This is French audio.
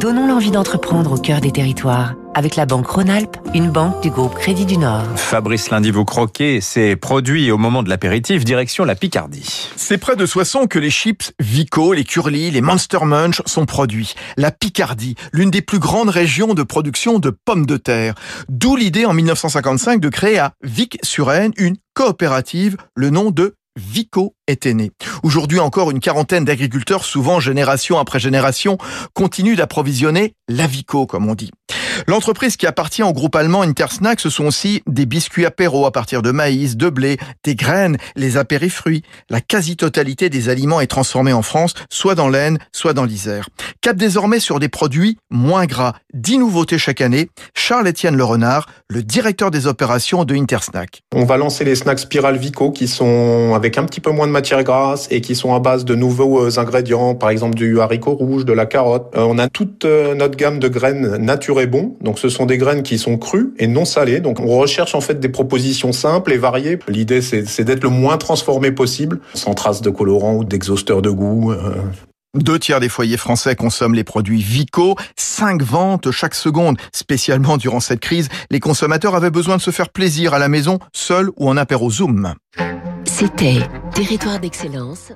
Donnons l'envie d'entreprendre au cœur des territoires avec la Banque Rhône-Alpes, une banque du groupe Crédit du Nord. Fabrice Lundi, vous croquez ces produits au moment de l'apéritif, direction la Picardie. C'est près de Soissons que les chips Vico, les Curly, les Monster Munch sont produits. La Picardie, l'une des plus grandes régions de production de pommes de terre. D'où l'idée en 1955 de créer à Vic-sur-Aisne une coopérative, le nom de Vico était né. Aujourd'hui encore, une quarantaine d'agriculteurs, souvent génération après génération, continuent d'approvisionner la Vico, comme on dit. L'entreprise qui appartient au groupe allemand Intersnack, ce sont aussi des biscuits apéro à partir de maïs, de blé, des graines, les apérifruits. La quasi-totalité des aliments est transformée en France, soit dans l'Aisne, soit dans l'Isère. Cap désormais sur des produits moins gras. Dix nouveautés chaque année. Charles-Étienne Le Renard, le directeur des opérations de Intersnack. On va lancer les snacks Spiral Vico qui sont avec un petit peu moins de matière grasse et qui sont à base de nouveaux euh, ingrédients, par exemple du haricot rouge, de la carotte. Euh, on a toute euh, notre gamme de graines nature et bon. Donc ce sont des graines qui sont crues et non salées. Donc on recherche en fait des propositions simples et variées. L'idée c'est d'être le moins transformé possible, sans traces de colorants ou d'exhausteurs de goût. Deux tiers des foyers français consomment les produits Vico, cinq ventes chaque seconde. Spécialement durant cette crise, les consommateurs avaient besoin de se faire plaisir à la maison, seuls ou en apéro Zoom. C'était Territoire d'excellence